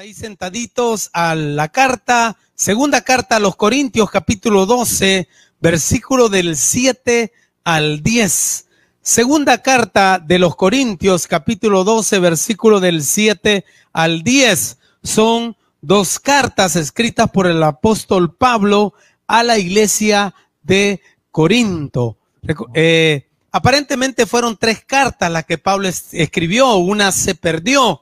ahí sentaditos a la carta, segunda carta a los Corintios, capítulo 12, versículo del 7 al 10. Segunda carta de los Corintios, capítulo 12, versículo del 7 al 10. Son dos cartas escritas por el apóstol Pablo a la iglesia de Corinto. Eh, aparentemente fueron tres cartas las que Pablo escribió, una se perdió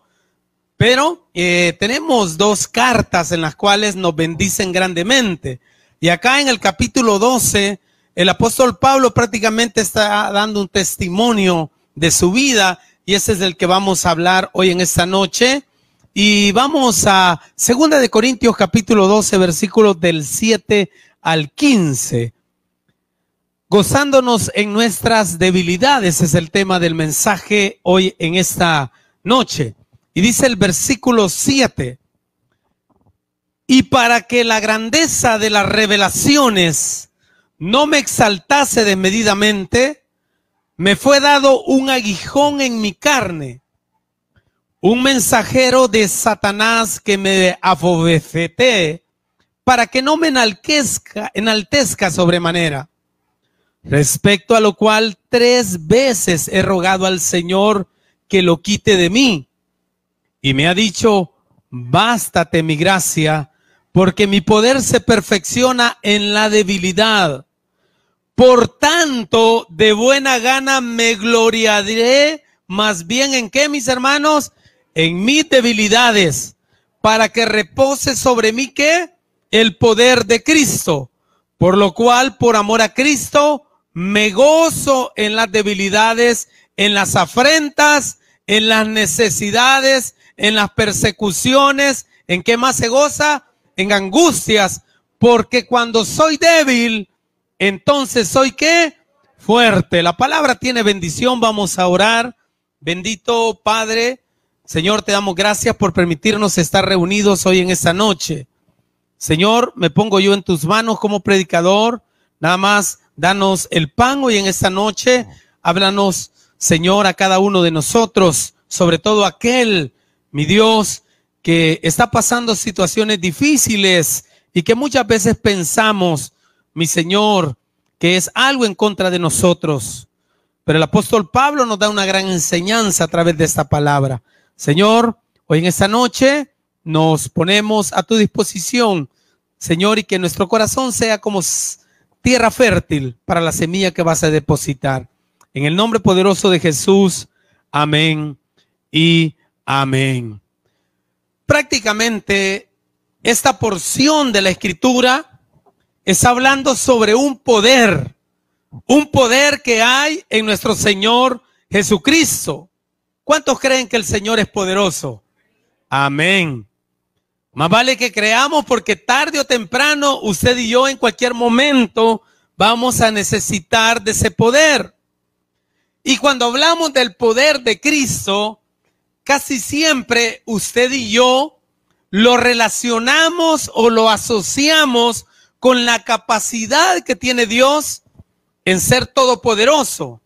pero eh, tenemos dos cartas en las cuales nos bendicen grandemente. Y acá en el capítulo 12, el apóstol Pablo prácticamente está dando un testimonio de su vida y ese es el que vamos a hablar hoy en esta noche. Y vamos a Segunda de Corintios capítulo 12 versículos del 7 al 15. Gozándonos en nuestras debilidades es el tema del mensaje hoy en esta noche. Y dice el versículo 7, y para que la grandeza de las revelaciones no me exaltase desmedidamente, me fue dado un aguijón en mi carne, un mensajero de Satanás que me afobecete para que no me enaltezca, enaltezca sobremanera. Respecto a lo cual tres veces he rogado al Señor que lo quite de mí y me ha dicho, bástate mi gracia, porque mi poder se perfecciona en la debilidad. Por tanto, de buena gana me gloriaré más bien en qué, mis hermanos, en mis debilidades, para que repose sobre mí qué, el poder de Cristo. Por lo cual, por amor a Cristo, me gozo en las debilidades, en las afrentas, en las necesidades, en las persecuciones, ¿en qué más se goza? En angustias, porque cuando soy débil, entonces soy qué? Fuerte. La palabra tiene bendición, vamos a orar. Bendito Padre, Señor, te damos gracias por permitirnos estar reunidos hoy en esta noche. Señor, me pongo yo en tus manos como predicador. Nada más, danos el pan hoy en esta noche. Háblanos, Señor, a cada uno de nosotros, sobre todo aquel mi Dios, que está pasando situaciones difíciles y que muchas veces pensamos, mi Señor, que es algo en contra de nosotros. Pero el apóstol Pablo nos da una gran enseñanza a través de esta palabra. Señor, hoy en esta noche nos ponemos a tu disposición, Señor, y que nuestro corazón sea como tierra fértil para la semilla que vas a depositar. En el nombre poderoso de Jesús, amén y Amén. Prácticamente esta porción de la escritura está hablando sobre un poder, un poder que hay en nuestro Señor Jesucristo. ¿Cuántos creen que el Señor es poderoso? Amén. Más vale que creamos porque tarde o temprano usted y yo en cualquier momento vamos a necesitar de ese poder. Y cuando hablamos del poder de Cristo, casi siempre usted y yo lo relacionamos o lo asociamos con la capacidad que tiene Dios en ser todopoderoso.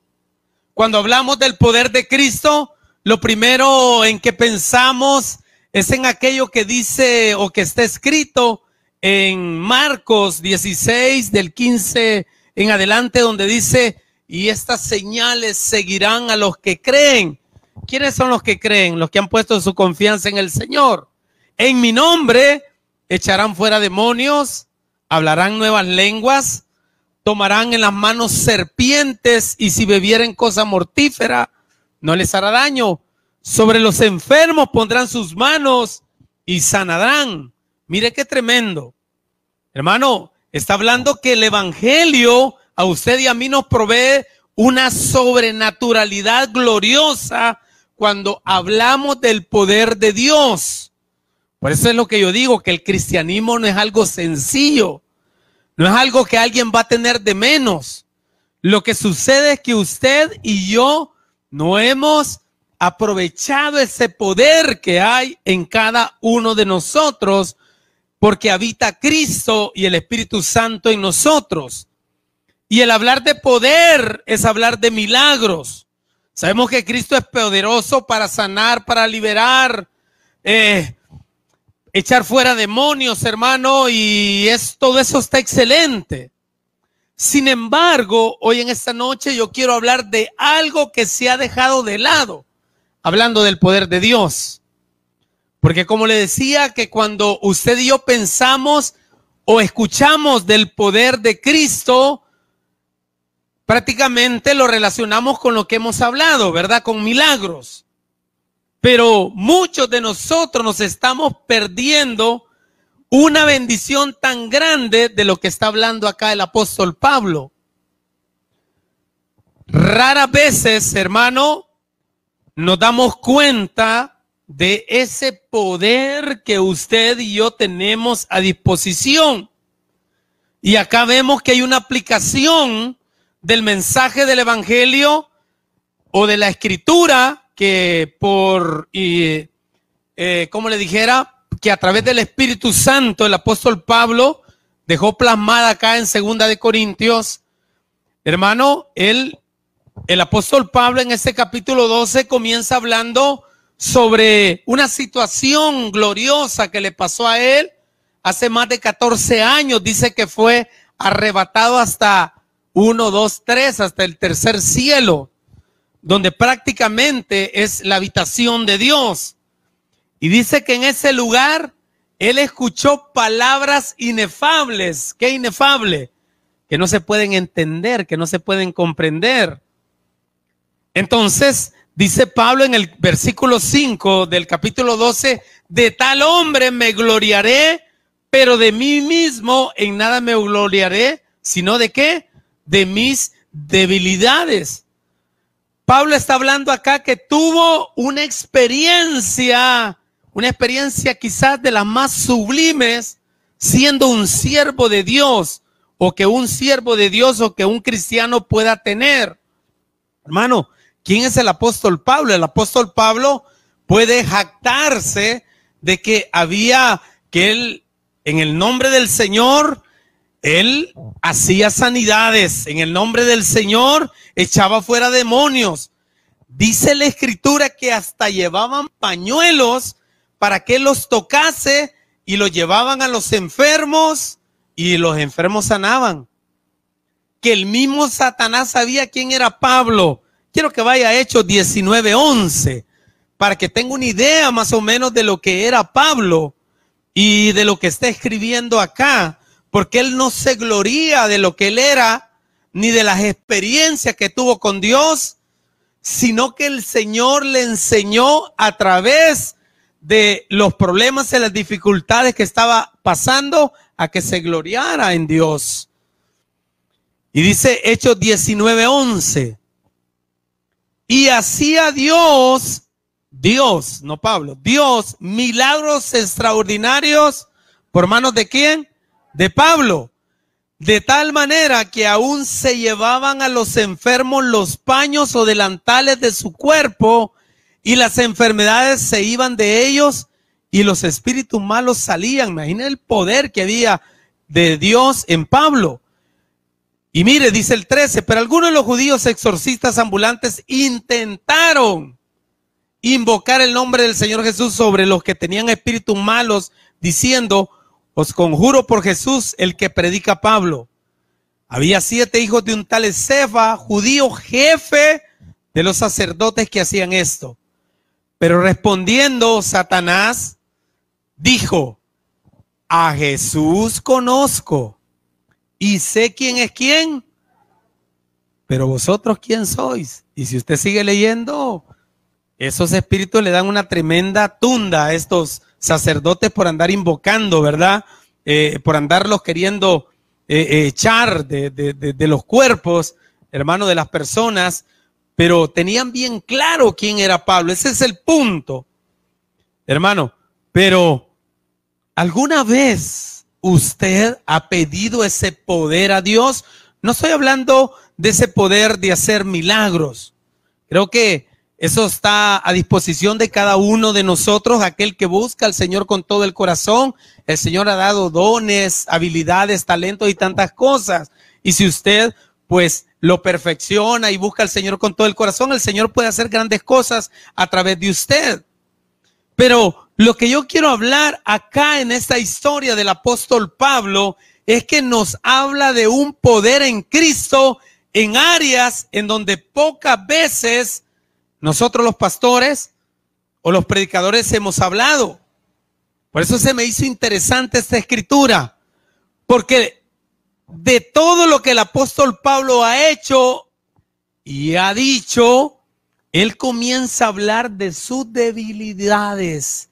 Cuando hablamos del poder de Cristo, lo primero en que pensamos es en aquello que dice o que está escrito en Marcos 16 del 15 en adelante donde dice, y estas señales seguirán a los que creen. ¿Quiénes son los que creen? Los que han puesto su confianza en el Señor. En mi nombre echarán fuera demonios, hablarán nuevas lenguas, tomarán en las manos serpientes y si bebieren cosa mortífera, no les hará daño. Sobre los enfermos pondrán sus manos y sanarán. Mire qué tremendo. Hermano, está hablando que el Evangelio a usted y a mí nos provee una sobrenaturalidad gloriosa cuando hablamos del poder de Dios. Por eso es lo que yo digo, que el cristianismo no es algo sencillo, no es algo que alguien va a tener de menos. Lo que sucede es que usted y yo no hemos aprovechado ese poder que hay en cada uno de nosotros porque habita Cristo y el Espíritu Santo en nosotros. Y el hablar de poder es hablar de milagros. Sabemos que Cristo es poderoso para sanar, para liberar. Eh, echar fuera demonios, hermano, y es, todo eso está excelente. Sin embargo, hoy en esta noche yo quiero hablar de algo que se ha dejado de lado, hablando del poder de Dios. Porque como le decía, que cuando usted y yo pensamos o escuchamos del poder de Cristo, prácticamente lo relacionamos con lo que hemos hablado, ¿verdad? Con milagros. Pero muchos de nosotros nos estamos perdiendo una bendición tan grande de lo que está hablando acá el apóstol Pablo. Raras veces, hermano, nos damos cuenta de ese poder que usted y yo tenemos a disposición. Y acá vemos que hay una aplicación del mensaje del Evangelio o de la escritura que por, y, eh, como le dijera, que a través del Espíritu Santo el apóstol Pablo dejó plasmada acá en Segunda de Corintios. Hermano, él, el apóstol Pablo en este capítulo 12 comienza hablando sobre una situación gloriosa que le pasó a él hace más de 14 años. Dice que fue arrebatado hasta uno, dos, tres, hasta el tercer cielo donde prácticamente es la habitación de Dios. Y dice que en ese lugar él escuchó palabras inefables. ¿Qué inefable? Que no se pueden entender, que no se pueden comprender. Entonces, dice Pablo en el versículo 5 del capítulo 12, de tal hombre me gloriaré, pero de mí mismo en nada me gloriaré, sino de qué? De mis debilidades. Pablo está hablando acá que tuvo una experiencia, una experiencia quizás de las más sublimes, siendo un siervo de Dios, o que un siervo de Dios o que un cristiano pueda tener. Hermano, ¿quién es el apóstol Pablo? El apóstol Pablo puede jactarse de que había, que él, en el nombre del Señor, él hacía sanidades en el nombre del Señor, echaba fuera demonios. Dice la escritura que hasta llevaban pañuelos para que los tocase y los llevaban a los enfermos y los enfermos sanaban. Que el mismo Satanás sabía quién era Pablo. Quiero que vaya a Hechos 19:11 para que tenga una idea más o menos de lo que era Pablo y de lo que está escribiendo acá porque él no se gloría de lo que él era, ni de las experiencias que tuvo con Dios, sino que el Señor le enseñó a través de los problemas y las dificultades que estaba pasando a que se gloriara en Dios. Y dice Hechos 19:11. Y hacía Dios, Dios, no Pablo, Dios, milagros extraordinarios por manos de quién? De Pablo, de tal manera que aún se llevaban a los enfermos los paños o delantales de su cuerpo y las enfermedades se iban de ellos y los espíritus malos salían. Imagina el poder que había de Dios en Pablo. Y mire, dice el 13, pero algunos de los judíos exorcistas ambulantes intentaron invocar el nombre del Señor Jesús sobre los que tenían espíritus malos, diciendo, os conjuro por Jesús, el que predica Pablo. Había siete hijos de un tal Cefa, judío jefe de los sacerdotes que hacían esto. Pero respondiendo Satanás, dijo, a Jesús conozco y sé quién es quién, pero vosotros quién sois. Y si usted sigue leyendo, esos espíritus le dan una tremenda tunda a estos sacerdotes por andar invocando, ¿verdad? Eh, por andarlos queriendo eh, eh, echar de, los cuerpos, hermano, de las personas, pero tenían bien claro quién era Pablo. Ese es el punto, hermano. Pero, ¿alguna vez usted ha pedido ese poder a Dios? No estoy hablando de ese poder de hacer milagros. Creo que eso está a disposición de cada uno de nosotros, aquel que busca al Señor con todo el corazón. El Señor ha dado dones, habilidades, talentos y tantas cosas. Y si usted pues lo perfecciona y busca al Señor con todo el corazón, el Señor puede hacer grandes cosas a través de usted. Pero Lo que yo quiero hablar acá en esta historia del apóstol Pablo es que nos habla de un poder en Cristo en áreas en donde pocas veces nosotros los pastores o los predicadores hemos hablado. Por eso se me hizo interesante esta escritura, porque de todo lo que el apóstol Pablo ha hecho y ha dicho, él comienza a hablar de sus debilidades,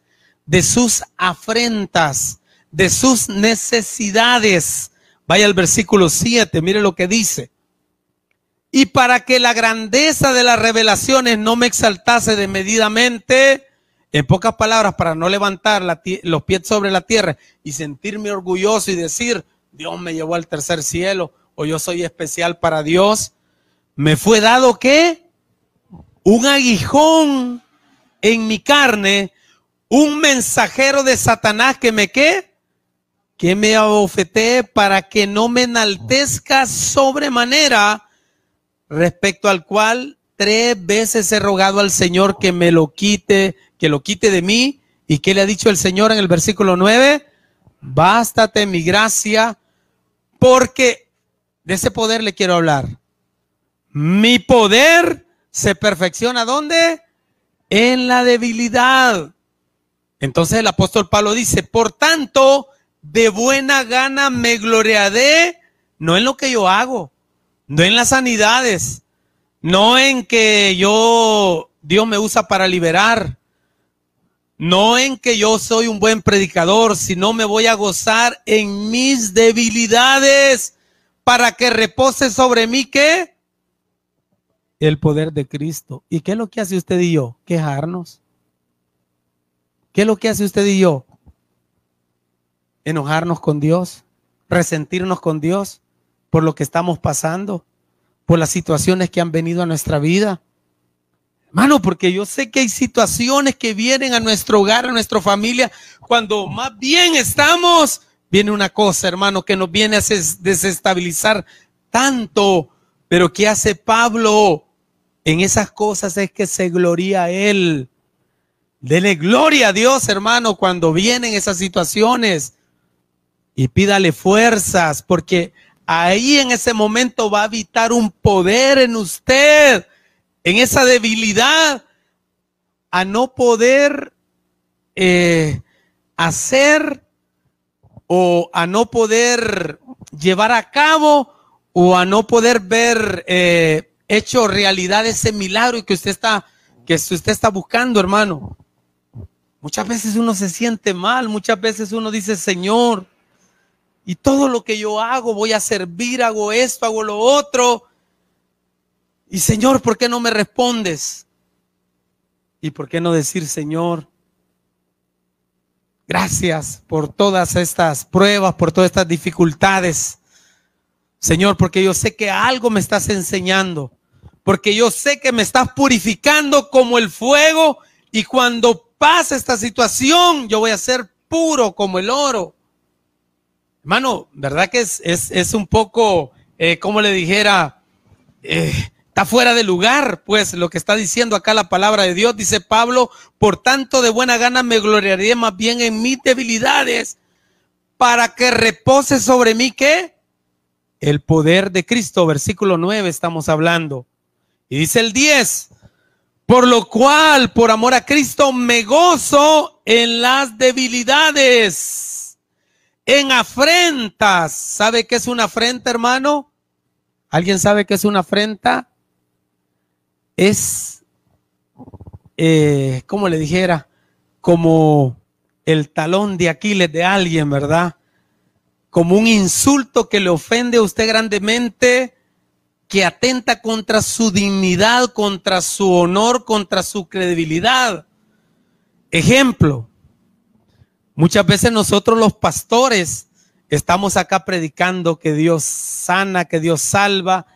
de sus afrentas, de sus necesidades. Vaya al versículo 7, mire lo que dice. Y para que la grandeza de las revelaciones no me exaltase desmedidamente, en pocas palabras, para no levantar los pies sobre la tierra y sentirme orgulloso y decir, Dios me llevó al tercer cielo o yo soy especial para Dios, me fue dado que un aguijón en mi carne, un mensajero de Satanás que me qué, que me abofetee para que no me enaltezca sobremanera, respecto al cual tres veces he rogado al Señor que me lo quite, que lo quite de mí. ¿Y qué le ha dicho el Señor en el versículo 9? Bástate mi gracia, porque de ese poder le quiero hablar. Mi poder se perfecciona ¿dónde? En la debilidad. Entonces el apóstol Pablo dice, por tanto, de buena gana me gloriaré, no en lo que yo hago, no en las sanidades, no en que yo, Dios me usa para liberar, no en que yo soy un buen predicador, sino me voy a gozar en mis debilidades para que repose sobre mí que el poder de Cristo. ¿Y qué es lo que hace usted y yo? Quejarnos. ¿Qué es lo que hace usted y yo? Enojarnos con Dios, resentirnos con Dios por lo que estamos pasando, por las situaciones que han venido a nuestra vida. Hermano, porque yo sé que hay situaciones que vienen a nuestro hogar, a nuestra familia, cuando más bien estamos, viene una cosa, hermano, que nos viene a desestabilizar tanto. Pero ¿qué hace Pablo? En esas cosas es que se gloria a Él. Dele gloria a Dios, hermano, cuando vienen esas situaciones. Y pídale fuerzas, porque ahí en ese momento va a habitar un poder en usted, en esa debilidad, a no poder eh, hacer o a no poder llevar a cabo o a no poder ver eh, hecho realidad ese milagro que usted está, que usted está buscando, hermano. Muchas veces uno se siente mal, muchas veces uno dice, Señor, y todo lo que yo hago, voy a servir, hago esto, hago lo otro. Y Señor, ¿por qué no me respondes? ¿Y por qué no decir, Señor, gracias por todas estas pruebas, por todas estas dificultades? Señor, porque yo sé que algo me estás enseñando porque yo sé que me estás purificando como el fuego y cuando pase esta situación yo voy a ser puro como el oro. Hermano, ¿verdad que es, es, un poco, eh, como le dijera, eh, está fuera de lugar, pues lo que está diciendo acá la palabra de Dios, dice Pablo, por tanto de buena gana me gloriaré más bien en mis debilidades para que repose sobre mí que el poder de Cristo, versículo 9 estamos hablando. Y dice el 10, por lo cual, por amor a Cristo, me gozo en las debilidades, en afrentas. ¿Sabe qué es una afrenta, hermano? ¿Alguien sabe qué es una afrenta? Es, eh, como le dijera, como el talón de Aquiles de alguien, ¿verdad? Como un insulto que le ofende a usted grandemente que atenta contra su dignidad, contra su honor, contra su credibilidad. Ejemplo, muchas veces nosotros los pastores estamos acá predicando que Dios sana, que Dios salva,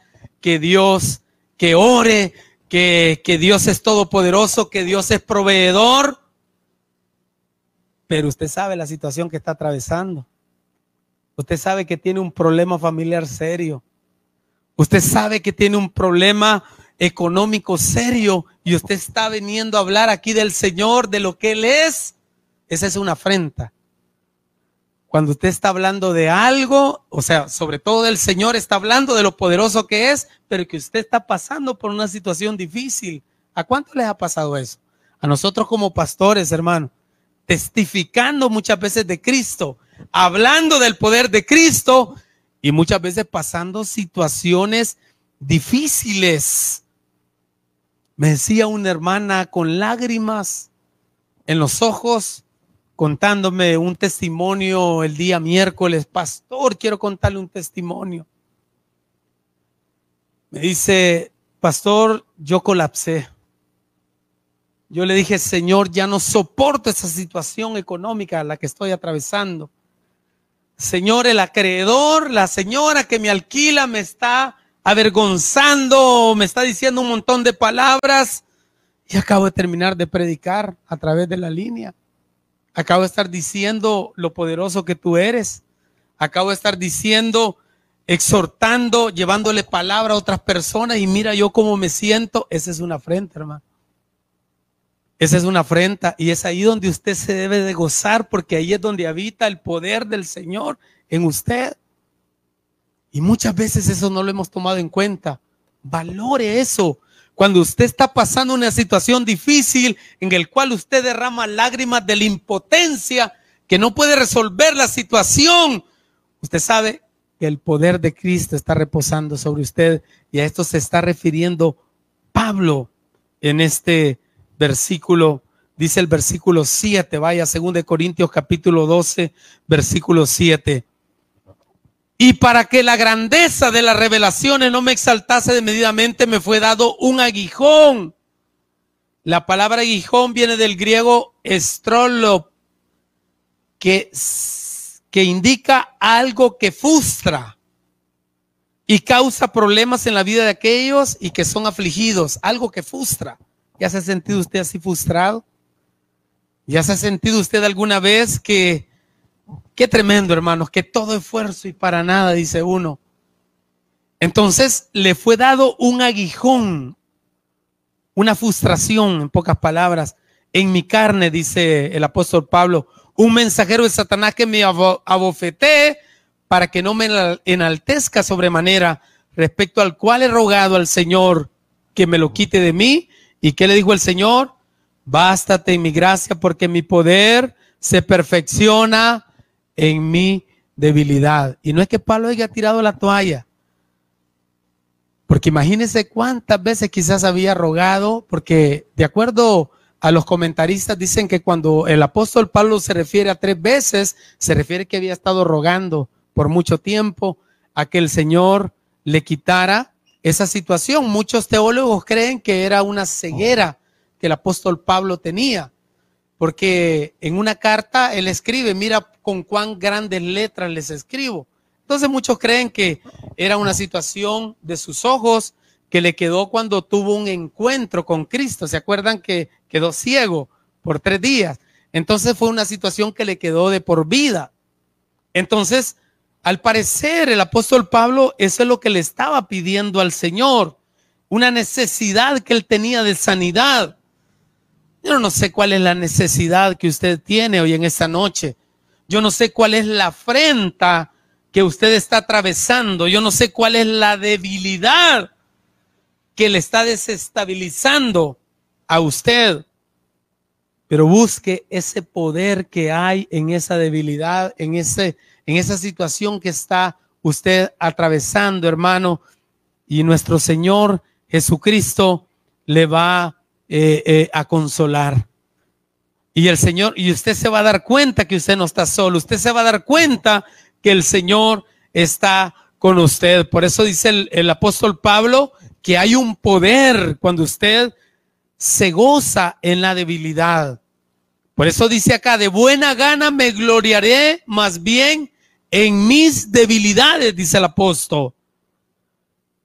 que Dios, que ore, que, que Dios es todopoderoso, que Dios es proveedor. Pero usted sabe la situación que está atravesando. Usted sabe que tiene un problema familiar serio Usted sabe que tiene un problema económico serio y usted está viniendo a hablar aquí del Señor, de lo que Él es. Esa es una afrenta. Cuando usted está hablando de algo, o sea, sobre todo del Señor, está hablando de lo poderoso que es, pero que usted está pasando por una situación difícil. ¿A cuánto les ha pasado eso? A nosotros como pastores, hermano, testificando muchas veces de Cristo, hablando del poder de Cristo y muchas veces pasando situaciones difíciles. Me decía una hermana con lágrimas en los ojos, contándome un testimonio el día miércoles. Pastor, quiero contarle un testimonio. Me dice, pastor, yo colapsé. Yo le dije, Señor, ya no soporto esa situación económica a la que estoy atravesando. Señor, el acreedor, la señora que me alquila me está avergonzando, me está diciendo un montón de palabras y acabo de terminar de predicar a través de la línea. Acabo de estar diciendo lo poderoso que tú eres. Acabo de estar diciendo, exhortando, llevándole palabra a otras personas y mira yo cómo me siento. Esa es una afrenta, hermano. Esa es una afrenta y es ahí donde usted se debe de gozar porque ahí es donde habita el poder del Señor en usted. Y muchas veces eso no lo hemos tomado en cuenta. Valore eso. Cuando usted está pasando una situación difícil en el cual usted derrama lágrimas de la impotencia, que no puede resolver la situación, usted sabe que el poder de Cristo está reposando sobre usted y a esto se está refiriendo Pablo en este versículo, dice el versículo 7, vaya, según de Corintios capítulo 12, versículo 7. Y para que la grandeza de las revelaciones no me exaltase desmedidamente, me fue dado un aguijón. La palabra aguijón viene del griego estrolo, que, que indica algo que frustra y causa problemas en la vida de aquellos y que son afligidos, algo que frustra. ¿Ya se ha sentido usted así frustrado? ¿Ya se ha sentido usted alguna vez que Qué tremendo, hermanos, que todo esfuerzo y para nada, dice uno. Entonces le fue dado un aguijón, una frustración, en pocas palabras, en mi carne, dice el apóstol Pablo, un mensajero de Satanás que me abofetee para que no me enaltezca sobremanera, respecto al cual he rogado al Señor que me lo quite de mí. ¿Y qué le dijo el Señor? Bástate en mi gracia porque mi poder se perfecciona en mi debilidad. Y no es que Pablo haya tirado la toalla, porque imagínense cuántas veces quizás había rogado, porque de acuerdo a los comentaristas dicen que cuando el apóstol Pablo se refiere a tres veces, se refiere que había estado rogando por mucho tiempo a que el Señor le quitara esa situación. Muchos teólogos creen que era una ceguera que el apóstol Pablo tenía porque en una carta él escribe, mira con cuán grandes letras les escribo. Entonces muchos creen que era una situación de sus ojos que le quedó cuando tuvo un encuentro con Cristo. ¿Se acuerdan que quedó ciego por tres días? Entonces fue una situación que le quedó de por vida. Entonces, al parecer, el apóstol Pablo, eso es lo que le estaba pidiendo al Señor, una necesidad que él tenía de sanidad. Yo no sé cuál es la necesidad que usted tiene hoy en esta noche. Yo no sé cuál es la afrenta que usted está atravesando. Yo no sé cuál es la debilidad que le está desestabilizando a usted. Pero busque ese poder que hay en esa debilidad, en, ese, en esa situación que está usted atravesando, hermano. Y nuestro Señor Jesucristo le va eh, eh, a consolar. Y el Señor, y usted se va a dar cuenta que usted no está solo, usted se va a dar cuenta que el Señor está con usted. Por eso dice el, el apóstol Pablo que hay un poder cuando usted se goza en la debilidad. Por eso dice acá, de buena gana me gloriaré más bien en mis debilidades, dice el apóstol.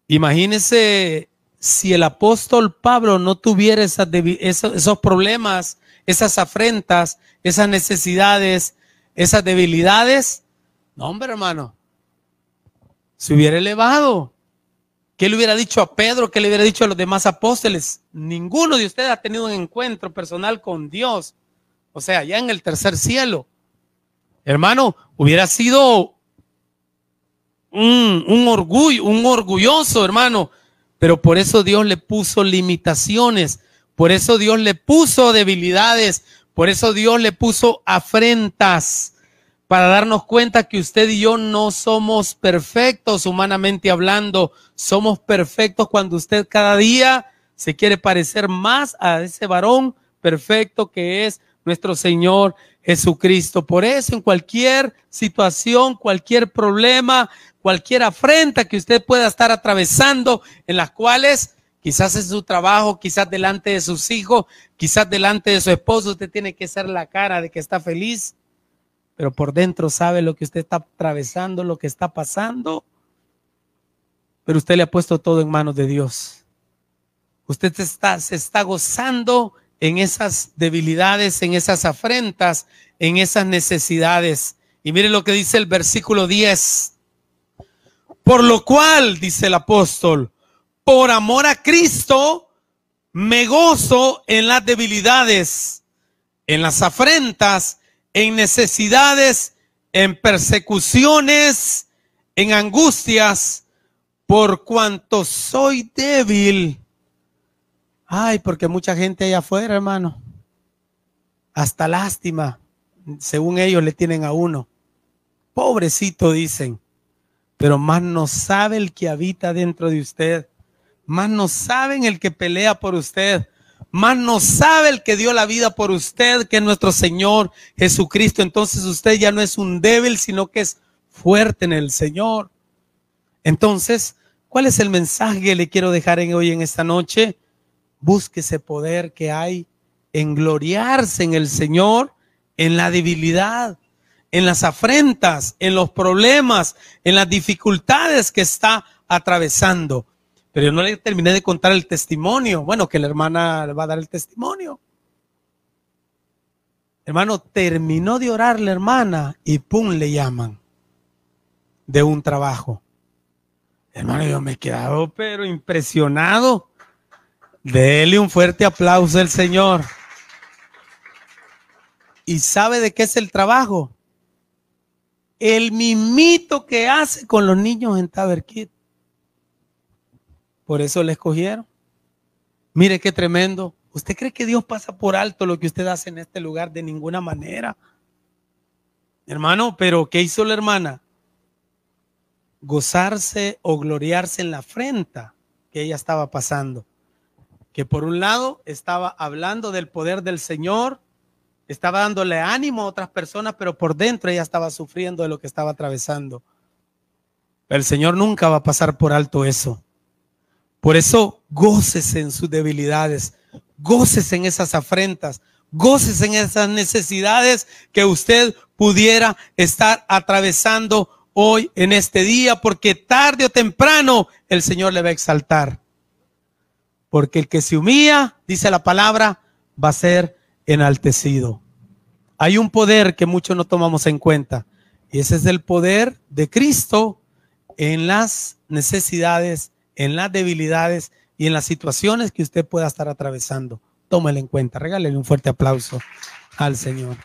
Imagínese si el apóstol Pablo no tuviera esos, problemas, esas afrentas, esas necesidades, esas debilidades, no, hombre, hermano, se hubiera elevado. ¿Qué le hubiera dicho a Pedro? ¿Qué le hubiera dicho a los demás apóstoles? Ninguno de ustedes ha tenido un encuentro personal con Dios. o sea, ya en el tercer cielo. Hermano, hubiera sido un, un orgullo, un orgulloso, hermano, pero por eso Dios le puso limitaciones, por eso Dios le puso debilidades, por eso Dios le puso afrentas para darnos cuenta que usted y yo no somos perfectos humanamente hablando, somos perfectos cuando usted cada día se quiere parecer más a ese varón perfecto que es nuestro Señor Jesucristo. Por eso en cualquier situación, cualquier problema, cualquier afrenta que usted pueda estar atravesando, en las cuales quizás en su trabajo, quizás delante de sus hijos, quizás delante de su esposo, usted tiene que ser la cara de que está feliz pero por dentro sabe lo que usted está atravesando, lo que está pasando. Pero usted le ha puesto todo en manos de Dios. Usted está, se está gozando en esas debilidades, en esas afrentas, en esas necesidades. Y mire lo que dice el versículo 10. Por lo cual, dice el apóstol, por amor a Cristo, me gozo en las debilidades, en las afrentas, en necesidades, en persecuciones, en angustias, por cuanto soy débil. Ay, porque mucha gente allá afuera, hermano, hasta lástima, según ellos le tienen a uno. Pobrecito, dicen, pero más no sabe el que habita dentro de usted, más no saben el que pelea por usted, más no sabe el que dio la vida por usted, que es nuestro Señor Jesucristo. Entonces usted ya no es un débil, sino que es fuerte en el Señor. Entonces, ¿cuál es el mensaje que le quiero dejar hoy en esta noche? Busque ese poder que hay en gloriarse en el Señor, en la debilidad, en las afrentas, en los problemas, en las dificultades que está atravesando. Pero yo no le terminé de contar el testimonio. Bueno, que la hermana le va a dar el testimonio. Hermano, terminó de orar la hermana y pum, le llaman de un trabajo. Hermano, yo me he quedado pero impresionado. Dele un fuerte aplauso al Señor. ¿Y sabe de qué es el trabajo? El mimito que hace con los niños en Taberquit. Por eso le escogieron. Mire qué tremendo. ¿Usted cree que Dios pasa por alto lo que usted hace en este lugar? De ninguna manera. Hermano, pero ¿qué hizo la hermana? Gozarse o gloriarse en la afrenta que ella estaba pasando. Que por un lado estaba hablando del poder del Señor, estaba dándole ánimo a otras personas, pero por dentro ella estaba sufriendo de lo que estaba atravesando. El Señor nunca va a pasar por alto eso. Por eso, gócese en sus debilidades, gócese en esas afrentas, gócese en esas necesidades que usted pudiera estar atravesando hoy en este día, porque tarde o temprano el Señor le va a exaltar. Porque el que se humilla, dice la palabra, va a ser enaltecido. Hay un poder que muchos no tomamos en cuenta, y ese es el poder de Cristo en las necesidades en las debilidades y en las situaciones que usted pueda estar atravesando. Tómelo en cuenta. Regálele un fuerte aplauso al Señor.